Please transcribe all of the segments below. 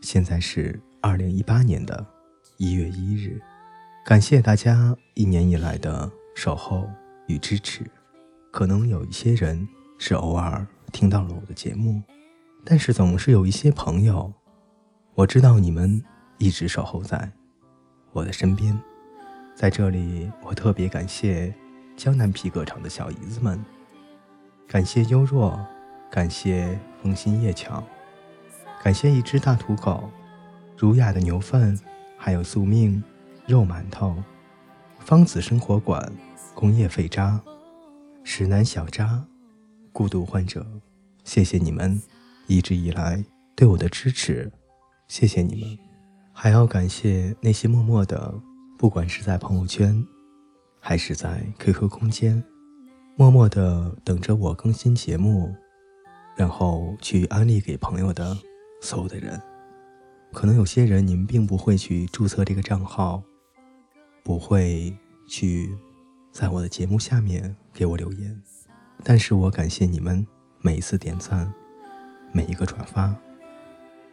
现在是二零一八年的一月一日，感谢大家一年以来的守候与支持。可能有一些人是偶尔听到了我的节目，但是总是有一些朋友，我知道你们一直守候在我的身边。在这里，我特别感谢江南皮革厂的小姨子们，感谢优若，感谢风心叶巧。感谢一只大土狗，儒雅的牛粪，还有宿命肉馒头，方子生活馆，工业废渣，石南小渣，孤独患者，谢谢你们一直以来对我的支持，谢谢你们，还要感谢那些默默的，不管是在朋友圈，还是在 QQ 空间，默默的等着我更新节目，然后去安利给朋友的。所有的人，可能有些人你们并不会去注册这个账号，不会去在我的节目下面给我留言，但是我感谢你们每一次点赞，每一个转发，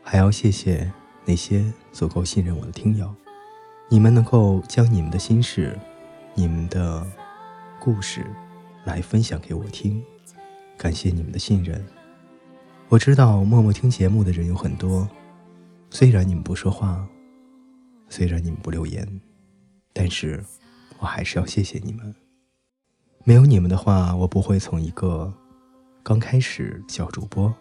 还要谢谢那些足够信任我的听友，你们能够将你们的心事、你们的故事来分享给我听，感谢你们的信任。我知道默默听节目的人有很多，虽然你们不说话，虽然你们不留言，但是我还是要谢谢你们。没有你们的话，我不会从一个刚开始小主播，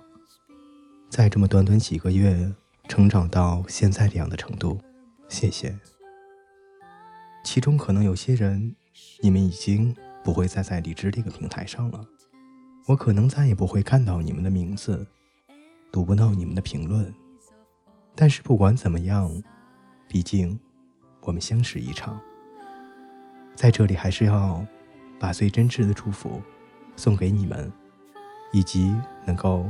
在这么短短几个月成长到现在这样的程度。谢谢。其中可能有些人，你们已经不会再在荔枝这个平台上了，我可能再也不会看到你们的名字。读不到你们的评论，但是不管怎么样，毕竟我们相识一场，在这里还是要把最真挚的祝福送给你们，以及能够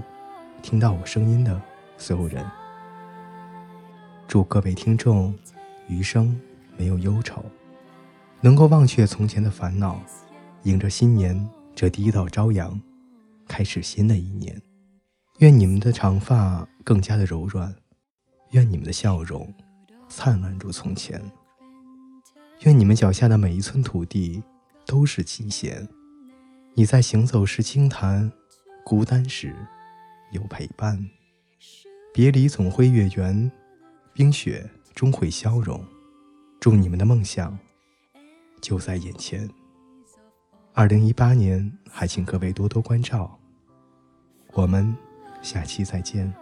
听到我声音的所有人。祝各位听众余生没有忧愁，能够忘却从前的烦恼，迎着新年这第一道朝阳，开始新的一年。愿你们的长发更加的柔软，愿你们的笑容灿烂如从前，愿你们脚下的每一寸土地都是琴弦。你在行走时轻弹，孤单时有陪伴。别离总会月圆，冰雪终会消融。祝你们的梦想就在眼前。二零一八年，还请各位多多关照。我们。下期再见。